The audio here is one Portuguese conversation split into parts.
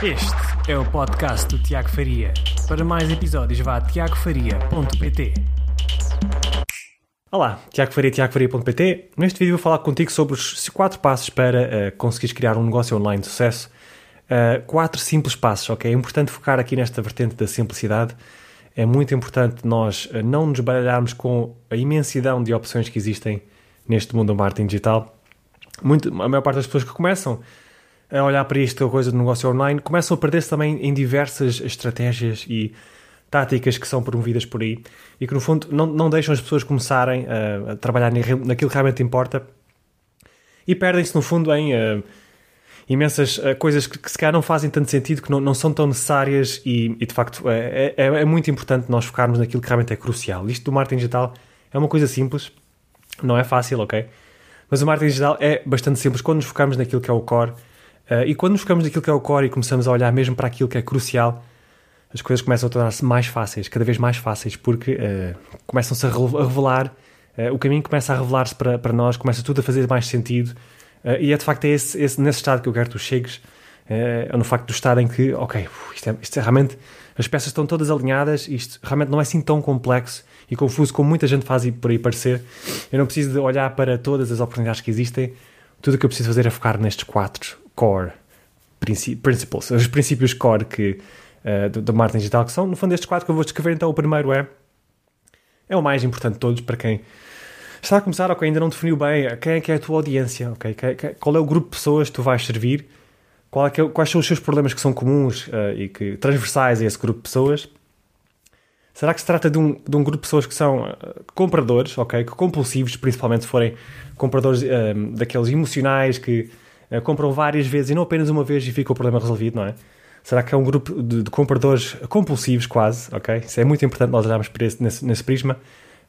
Este é o podcast do Tiago Faria. Para mais episódios, vá a tiagofaria.pt. Olá, Tiago Faria, tiagofaria.pt. Neste vídeo vou falar contigo sobre os 4 passos para uh, conseguires criar um negócio online de sucesso. Uh, quatro simples passos, ok? É importante focar aqui nesta vertente da simplicidade. É muito importante nós uh, não nos baralharmos com a imensidão de opções que existem neste mundo do marketing digital. Muito, a maior parte das pessoas que começam a olhar para isto, a coisa do negócio online, começam a perder-se também em diversas estratégias e táticas que são promovidas por aí e que, no fundo, não, não deixam as pessoas começarem a, a trabalhar naquilo que realmente importa e perdem-se, no fundo, em uh, imensas uh, coisas que, que, se calhar não fazem tanto sentido, que não, não são tão necessárias e, e de facto, é, é, é, muito importante nós focarmos naquilo que realmente é crucial. Isto do marketing digital é uma coisa simples, não é fácil, ok? Mas o marketing digital é bastante simples quando nos focamos naquilo que é o core Uh, e quando nos focamos naquilo que é o core e começamos a olhar mesmo para aquilo que é crucial, as coisas começam a tornar-se mais fáceis, cada vez mais fáceis, porque uh, começam-se a, revelar, uh, o caminho começa a revelar-se para, para nós, começa tudo a fazer mais sentido. e é de facto é esse, esse, nesse estado que eu quero que tu chegues, é no facto do estado em que, ok, isto é, isto é realmente, as peças estão todas alinhadas, isto realmente não é assim tão complexo e confuso como muita gente faz por aí parecer. Eu não preciso de olhar para todas as oportunidades que existem, tudo o que eu preciso fazer é focar nestes quatro core principles, os princípios core que, uh, do, do marketing digital, que são, no fundo, estes quatro que eu vou descrever. Então, o primeiro é, é o mais importante de todos para quem está a começar, ok, ainda não definiu bem quem é que é a tua audiência, ok, qual é o grupo de pessoas que tu vais servir, é que é, quais são os seus problemas que são comuns uh, e que transversais a esse grupo de pessoas. Será que se trata de um, de um grupo de pessoas que são compradores, ok, que compulsivos, principalmente se forem compradores daqueles emocionais que compram várias vezes e não apenas uma vez e fica o problema resolvido, não é? Será que é um grupo de, de compradores compulsivos, quase, ok? Isso é muito importante nós olharmos nesse, nesse prisma,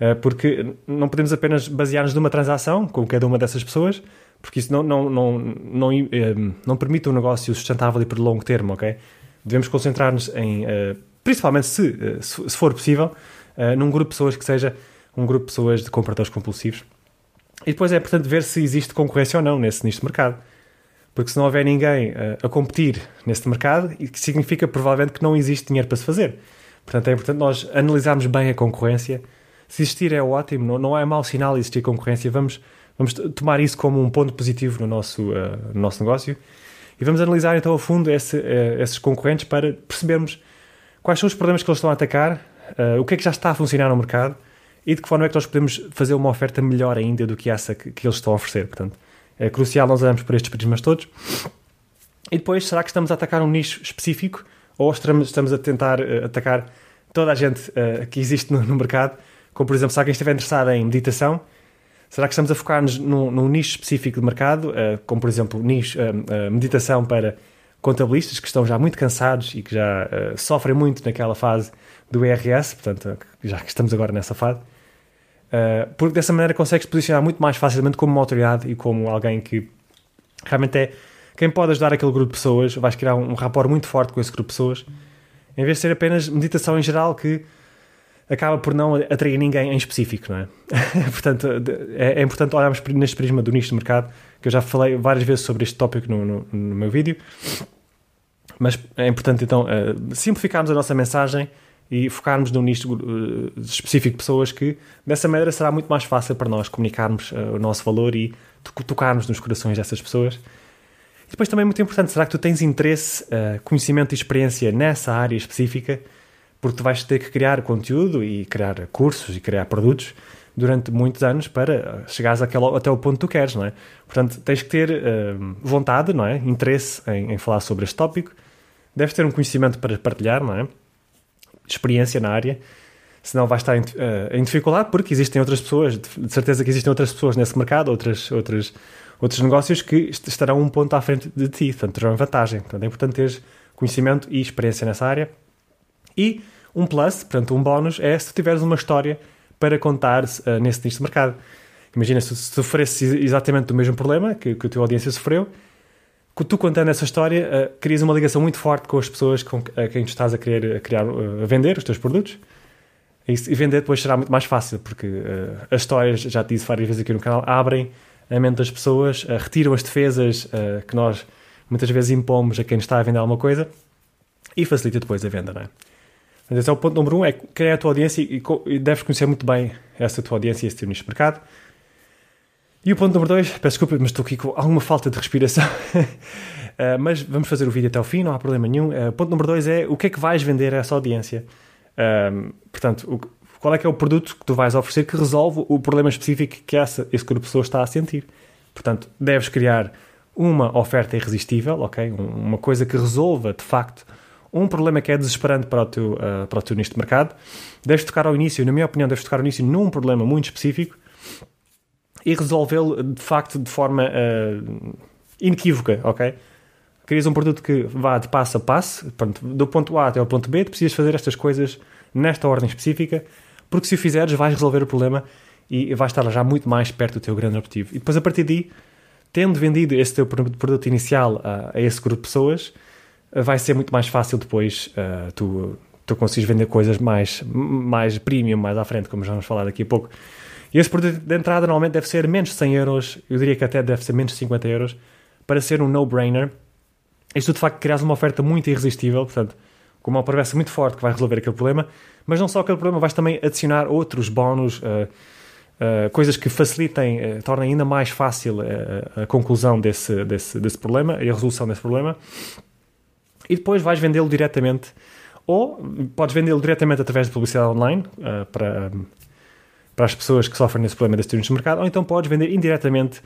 uh, porque não podemos apenas basear-nos numa transação com cada uma dessas pessoas, porque isso não, não, não, não, eh, não permite um negócio sustentável e por longo termo, ok? Devemos concentrar-nos em, principalmente se, se, for possível, num grupo de pessoas que seja um grupo de pessoas de compradores compulsivos. E depois é importante ver se existe concorrência ou não nesse nicho de mercado. Porque se não houver ninguém a, a competir neste mercado, significa provavelmente que não existe dinheiro para se fazer. Portanto, é importante nós analisarmos bem a concorrência. Se existir é ótimo, não, não é mau sinal existir concorrência. Vamos, vamos tomar isso como um ponto positivo no nosso, uh, no nosso negócio e vamos analisar então a fundo esse, uh, esses concorrentes para percebermos quais são os problemas que eles estão a atacar, uh, o que é que já está a funcionar no mercado e de que forma é que nós podemos fazer uma oferta melhor ainda do que essa que, que eles estão a oferecer. Portanto, é crucial nós olharmos por estes prismas todos. E depois, será que estamos a atacar um nicho específico ou estamos a tentar uh, atacar toda a gente uh, que existe no, mercado? Como, por exemplo, se alguém estiver interessado em meditação, será que estamos a focar-nos num, num, nicho específico de mercado, uh, como, por exemplo, nicho, meditação para contabilistas que estão já muito cansados e que já sofrem muito naquela fase do IRS, portanto, já que estamos agora nessa fase? Uh, porque dessa maneira consegues posicionar muito mais facilmente como uma autoridade e como alguém que realmente é quem pode ajudar aquele grupo de pessoas, vais criar um, um rapport muito forte com esse grupo de pessoas, em vez de ser apenas meditação em geral que acaba por não atrair ninguém em específico, não é? Portanto, é, é, importante olharmos neste prisma do nicho de mercado, que eu já falei várias vezes sobre este tópico no, no, no meu vídeo, mas é importante então uh, simplificarmos a nossa mensagem e focarmos num nicho uh, específico de pessoas que dessa maneira será muito mais fácil para nós comunicarmos uh, o nosso valor e tocarmos nos corações dessas pessoas. E depois também é muito importante, será que tu tens interesse, uh, conhecimento e experiência nessa área específica? Porque tu vais ter que criar conteúdo e criar cursos e criar produtos durante muitos anos para chegares àquele, até o ponto que tu queres, não é? Portanto, tens que ter vontade, não é? Interesse em, em falar sobre este tópico. Deves ter um conhecimento para partilhar, não é? Experiência na área, senão vai estar em, uh, em, dificuldade, porque existem outras pessoas, de certeza que existem outras pessoas nesse mercado, outras, outras, outros negócios que estarão um ponto à frente de ti, portanto terão vantagem. Portanto, é importante teres conhecimento e experiência nessa área. E um plus, portanto, um bónus, é se tiveres uma história para contar uh, nesse nicho de mercado. Imagina se, se sofresses exatamente do mesmo problema que, que a tua audiência sofreu, tu contando essa história, uh, crias uma ligação muito forte com as pessoas com a quem tu estás a querer a criar, uh, a vender os teus produtos. E, e, vender depois será muito mais fácil, porque uh, as histórias, já te disse várias vezes aqui no canal, abrem a mente das pessoas, retiram as defesas que nós muitas vezes impomos a quem está a vender alguma coisa e facilita depois a venda, não é? É o ponto número um, é é a tua audiência e, e deves conhecer muito bem essa tua audiência e esse teu nicho de mercado. E o ponto número dois, peço desculpa, mas estou aqui com alguma falta de respiração. uh, mas vamos fazer o vídeo até o fim, não há problema nenhum. Uh, ponto número dois é o que é que vais vender a essa audiência. Uh, portanto, o, qual é que é o produto que tu vais oferecer que resolve o problema específico que essa, esse grupo de pessoas está a sentir. Portanto, deves criar uma oferta irresistível, ok? Uma coisa que resolva, de facto, um problema que é desesperante para o teu, uh, para o teu nicho de mercado. Deves tocar ao início, na minha opinião, deves tocar ao início num problema muito específico e resolvê-lo, de facto, de forma uh, inequívoca, ok? Querias um produto que vá de passo a passo, portanto, do ponto A até ao ponto B, tu precisas fazer estas coisas nesta ordem específica, porque se o fizeres vais resolver o problema e vais estar já muito mais perto do teu grande objetivo. E depois, a partir daí, tendo vendido esse teu produto inicial a, a esse grupo de pessoas, vai ser muito mais fácil depois uh, tu, tu conseguires vender coisas mais, mais premium, mais à frente, como já vamos falar daqui a pouco. E esse produto de entrada normalmente deve ser menos de 100 euros, eu diria que até deve ser menos de 50 euros, para ser um no-brainer. Isto de facto crias uma oferta muito irresistível, portanto, com uma promessa muito forte que vai resolver aquele problema, mas não só aquele problema, vais também adicionar outros bónus, uh, uh, coisas que facilitem, uh, tornem ainda mais fácil a conclusão desse, desse, desse problema e a resolução desse problema. E depois vais vendê-lo diretamente, ou podes vendê-lo diretamente através de publicidade online para, para as pessoas que sofrem nesse problema desse de mercado, ou então podes vender indiretamente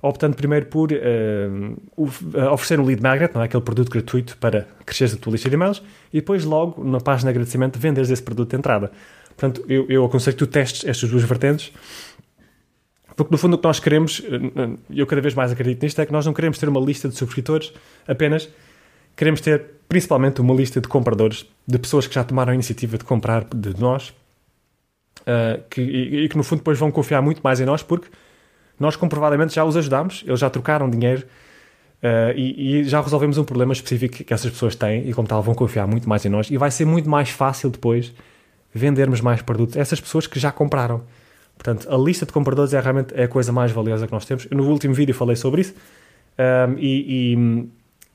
optando primeiro por uh, oferecer um lead magnet, não é? aquele produto gratuito para crescer a tua lista de e-mails, e depois logo, na página de agradecimento, venderes esse produto de entrada. Portanto, eu, eu aconselho que tu testes estas duas vertentes, porque no fundo o que nós queremos, e eu cada vez mais acredito nisto, é que nós não queremos ter uma lista de subscritores apenas, queremos ter principalmente uma lista de compradores, de pessoas que já tomaram a iniciativa de comprar de nós, uh, que, e, e, que no fundo depois vão confiar muito mais em nós, porque nós comprovadamente já os ajudámos, eles já trocaram dinheiro uh, e, e, já resolvemos um problema específico que essas pessoas têm e, como tal, vão confiar muito mais em nós e vai ser muito mais fácil depois vendermos mais produtos a essas pessoas que já compraram. Portanto, a lista de compradores é realmente é a coisa mais valiosa que nós temos. No último vídeo falei sobre isso um, e,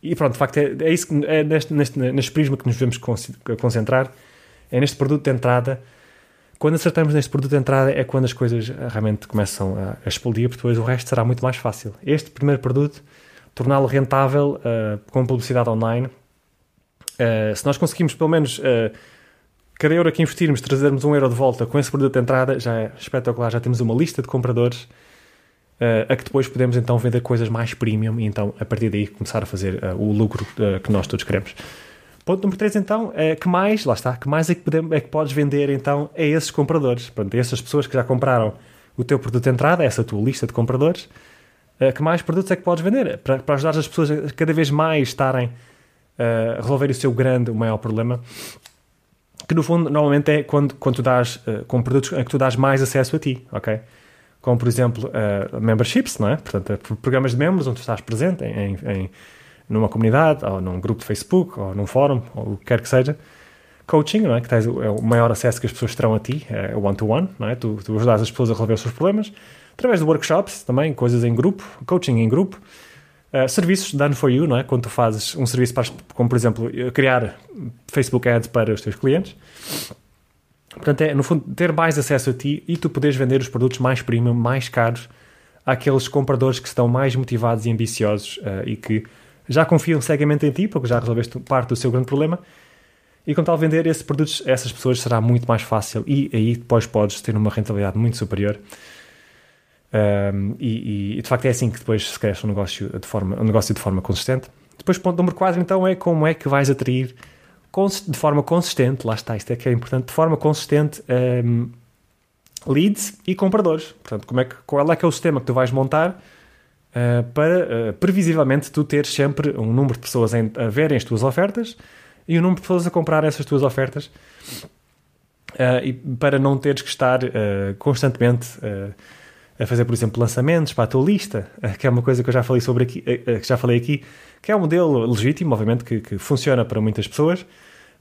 e, e, pronto, de facto, é, é isso que, é neste, neste, neste prisma que nos devemos concentrar, é neste produto de entrada quando acertamos neste produto de entrada é quando as coisas realmente começam a, explodir, porque depois o resto será muito mais fácil. Este primeiro produto, torná-lo rentável uh, com publicidade online, uh, se nós conseguimos pelo menos uh, cada euro que investirmos trazermos um euro de volta com esse produto de entrada, já é espetacular, já temos uma lista de compradores a que depois podemos então vender coisas mais premium e então a partir daí começar a fazer o lucro que nós todos queremos. Ponto número 3, então, é que mais, lá está, que mais é que, podemos, é que podes vender então a esses compradores. Pronto, a essas pessoas que já compraram o teu produto de entrada, essa tua lista de compradores, é, que mais produtos é que podes vender? Para, para ajudar as pessoas a cada vez mais estarem a resolver o seu grande, o maior problema. Que no fundo, normalmente é quando, quando tu dás, uh, com produtos em que tu dás mais acesso a ti, ok? Como, por exemplo, uh, memberships, não é? Portanto, programas de membros onde tu estás presente em, em numa comunidade, ou num grupo de Facebook, ou num fórum, ou o que quer que seja. Coaching, não é? que tens é o maior acesso que as pessoas terão a ti, é o one-to-one, não é? tu, tu ajudas as pessoas a resolver os seus problemas, através de workshops também, coisas em grupo, coaching em grupo, uh, serviços done for you, não é? quando tu fazes um serviço, para, como por exemplo, criar Facebook Ads para os teus clientes. Portanto, é no fundo ter mais acesso a ti e tu poderes vender os produtos mais premium, mais caros àqueles compradores que estão mais motivados e ambiciosos uh, e que já confiam cegamente em ti, porque já resolveste parte do seu grande problema, e com tal vender esses produtos a essas pessoas será muito mais fácil e aí depois podes ter uma rentabilidade muito superior. Um, e, e, de facto é assim que depois se cresce um negócio de forma, um negócio de forma consistente. Depois, ponto número 4, então, é como é que vais atrair de forma consistente, lá está, isto é que é importante, de forma consistente um, leads e compradores. Portanto, como é que, qual é que é o sistema que tu vais montar uh, para, uh, previsivelmente, tu teres sempre um número de pessoas em, a verem as tuas ofertas e um número de pessoas a comprar essas tuas ofertas uh, e para não teres que estar constantemente a fazer, por exemplo, lançamentos para a tua lista, que é uma coisa que eu já falei sobre aqui, que já falei aqui, que é um modelo legítimo, obviamente, que, que funciona para muitas pessoas,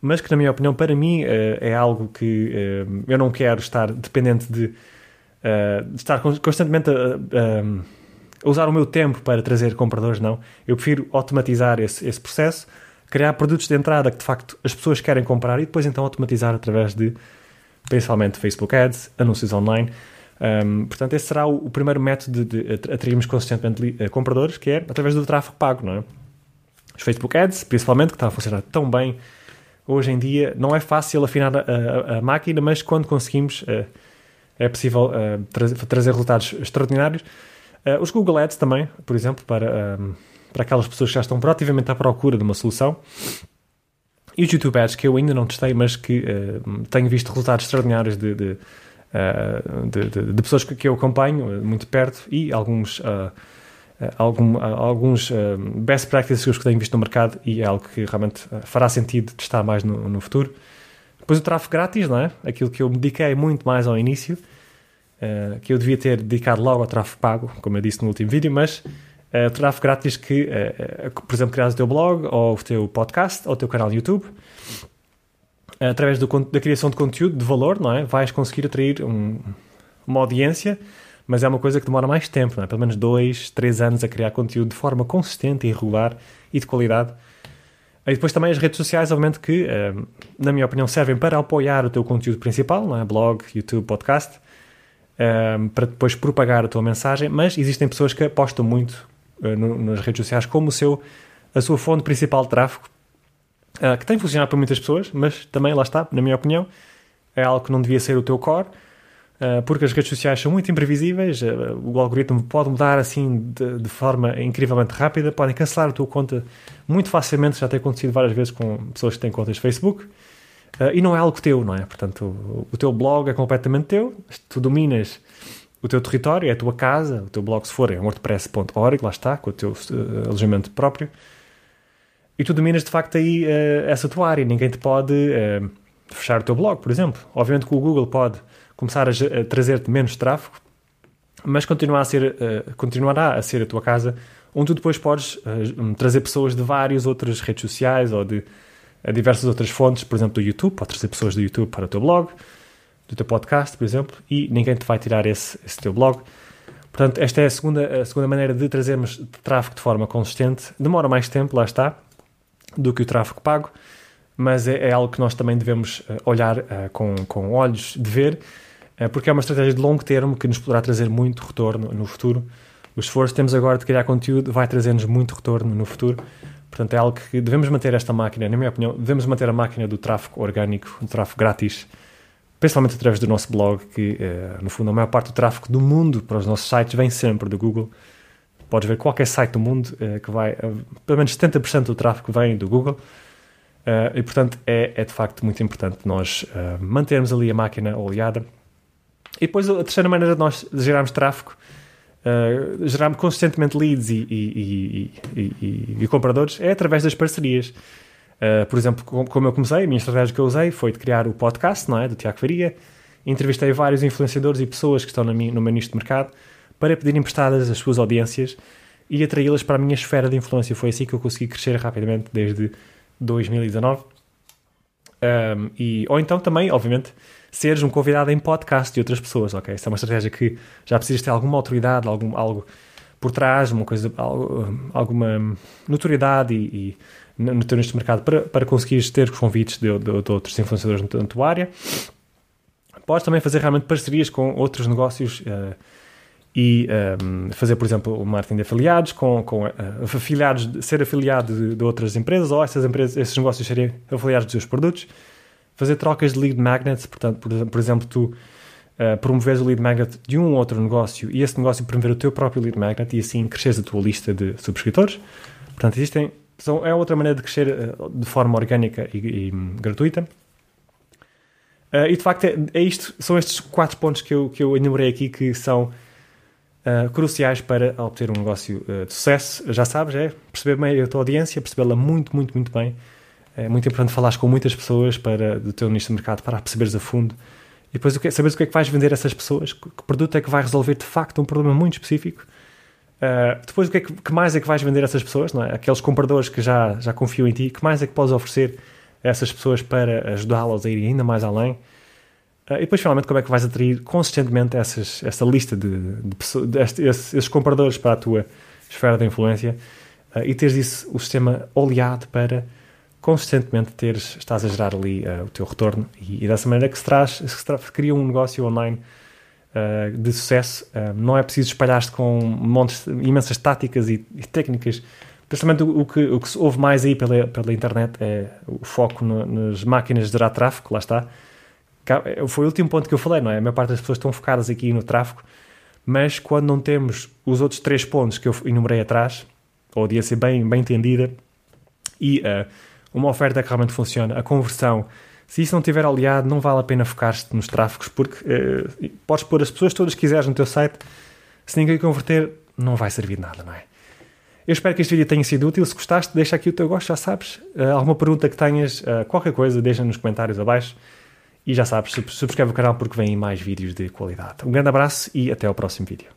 mas que, na minha opinião, para mim é algo que eu não quero estar dependente de, de estar constantemente a, usar o meu tempo para trazer compradores, não. Eu prefiro automatizar esse, esse processo, criar produtos de entrada que de facto as pessoas querem comprar e depois então automatizar através de principalmente Facebook Ads, anúncios online. Um, portanto, esse será o, o, primeiro método de, de atrairmos consistentemente uh, compradores, que é através do tráfego pago, não é? Os Facebook Ads, principalmente, que está a funcionar tão bem hoje em dia, não é fácil afinar a, a, a máquina, mas quando conseguimos, uh, é possível uh, tra trazer resultados extraordinários. Os Google Ads também, por exemplo, para, um, para aquelas pessoas que já estão proativamente à procura de uma solução. E os YouTube Ads, que eu ainda não testei, mas que tenho visto resultados extraordinários de, de uh, de, de, pessoas que, eu acompanho muito perto e alguns, uh, algum, alguns best practices que tenho visto no mercado e é algo que realmente fará sentido testar mais no, no futuro. Depois o tráfego grátis, não é? Aquilo que eu me dediquei muito mais ao início, uh, que eu devia ter dedicado logo ao tráfego pago, como eu disse no último vídeo, mas uh, tráfego grátis que, uh, por exemplo, criares o teu blog, ou o teu podcast, ou o teu canal no YouTube, através do, da criação de conteúdo de valor, não é? Vais conseguir atrair um, uma audiência, mas é uma coisa que demora mais tempo, não é? Pelo menos dois, três anos a criar conteúdo de forma consistente e regular e de qualidade. E depois também as redes sociais, obviamente, que, na minha opinião, servem para apoiar o teu conteúdo principal, não é? blog, YouTube, podcast, eh, para depois propagar a tua mensagem, mas existem pessoas que apostam muito eh, nas redes sociais como o seu, a sua fonte principal de tráfego uh, que tem funcionado para muitas pessoas, mas também, lá está, na minha opinião, é algo que não devia ser o teu core, uh, porque as redes sociais são muito imprevisíveis, uh, o algoritmo pode mudar assim de, de, forma incrivelmente rápida, podem cancelar a tua conta muito facilmente, já tem acontecido várias vezes com pessoas que têm contas de Facebook, e não é algo teu, não é? Portanto, o, o teu blog é completamente teu, tu dominas o teu território, é a tua casa, o teu blog se for é wordpress.org, lá está, com o teu uh, alojamento próprio, e tu dominas de facto aí uh, essa tua área. Ninguém te pode uh, fechar o teu blog, por exemplo. Obviamente que o Google pode começar a, a trazer-te menos tráfego, mas continuar a ser, uh, continuará a ser a tua casa, onde tu depois podes trazer pessoas de várias outras redes sociais ou de diversas outras fontes, por exemplo, do YouTube. Pode trazer pessoas do YouTube para o teu blog, do teu podcast, por exemplo, e ninguém te vai tirar esse, esse teu blog. Portanto, esta é a segunda, a segunda maneira de trazermos tráfego de forma consistente. Demora mais tempo, lá está do que o tráfego pago, mas é, é algo que nós também devemos uh, olhar uh, com, com olhos de ver, uh, porque é uma estratégia de longo termo que nos poderá trazer muito retorno no futuro. O esforço que temos agora de criar conteúdo vai trazer-nos muito retorno no futuro. Portanto, é algo que devemos manter esta máquina, na minha opinião, devemos manter a máquina do tráfego orgânico, do tráfego grátis, principalmente através do nosso blog, que no fundo a maior parte do tráfego do mundo para os nossos sites vem sempre do Google. Podes ver qualquer site do mundo uh, que vai, uh, pelo menos 70% do tráfego vem do Google. E portanto é, é, de facto muito importante nós mantermos ali a máquina oleada. E depois a terceira maneira de nós gerarmos tráfego, gerarmos consistentemente leads e, e, e, e, compradores, é através das parcerias. por exemplo, como eu comecei, a minha estratégia que eu usei foi de criar o podcast não é, do Tiago Faria. Entrevistei vários influenciadores e pessoas que estão no meu nicho de mercado para pedir emprestadas as suas audiências e atraí-las para a minha esfera de influência. Foi assim que eu consegui crescer rapidamente desde 2019. Um, e, ou então também, obviamente, seres um convidado em podcast de outras pessoas, ok? Essa é uma estratégia que já precisas ter alguma autoridade, algum, algo por trás, uma coisa, algo, alguma notoriedade e, e no teu neste mercado para, para conseguires ter convites de, de, de outros influenciadores na tua área. Podes também fazer realmente parcerias com outros negócios uh, e um, fazer, por exemplo, o marketing de afiliados, com, com uh, afiliados, ser afiliado de, de, outras empresas ou essas empresas, esses negócios serem afiliados dos seus produtos, fazer trocas de lead magnets, portanto, por, por exemplo, tu uh, promoveres o lead magnet de um ou outro negócio e esse negócio promover o teu próprio lead magnet e assim cresces a tua lista de subscritores. Portanto, existem, são, é outra maneira de crescer uh, de forma orgânica e, e um, gratuita. Uh, e de facto, é, é, isto, são estes quatro pontos que eu, que eu enumerei aqui que são uh, cruciais para obter um negócio de sucesso. Já sabes, é perceber bem a tua audiência, percebê-la muito, muito, muito bem. É muito importante falares com muitas pessoas para, do teu nicho de mercado para perceberes a fundo. E depois que, saberes o que é que vais vender a essas pessoas, que produto é que vai resolver de facto um problema muito específico. Uh, depois o que, é que, que, mais é que vais vender a essas pessoas, não é? Aqueles compradores que já, já confiam em ti, que mais é que podes oferecer a essas pessoas para ajudá-las a ir ainda mais além? Uh, e depois, finalmente, como é que vais atrair consistentemente essas, essa lista de, de pessoas, de estes, esses compradores para a tua esfera de influência uh, e teres isso, o sistema oleado para consistentemente teres, estás a gerar ali uh, o teu retorno e, e, dessa maneira que se traz, se cria um negócio online de sucesso. não é preciso espalhar-te com montes, imensas táticas e, e técnicas Principalmente o, o, que, o que se ouve mais aí pela, pela internet é o foco no, nas máquinas de gerar tráfego, lá está. Foi o último ponto que eu falei, não é? A maior parte das pessoas estão focadas aqui no tráfego, mas quando não temos os outros três pontos que eu enumerei atrás, ou de ser bem, bem entendida, e uh, uma oferta que realmente funciona, a conversão, se isso não estiver aliado, não vale a pena focar-te nos tráfegos, porque uh, podes pôr as pessoas todas que quiseres no teu site, se ninguém converter, não vai servir de nada, não é? Eu espero que este vídeo tenha sido útil. Se gostaste, deixa aqui o teu gosto, já sabes. Uh, alguma pergunta que tenhas, uh, qualquer coisa, deixa nos comentários abaixo. E já sabes, subscreve o canal porque vem mais vídeos de qualidade. Um grande abraço e até ao próximo vídeo.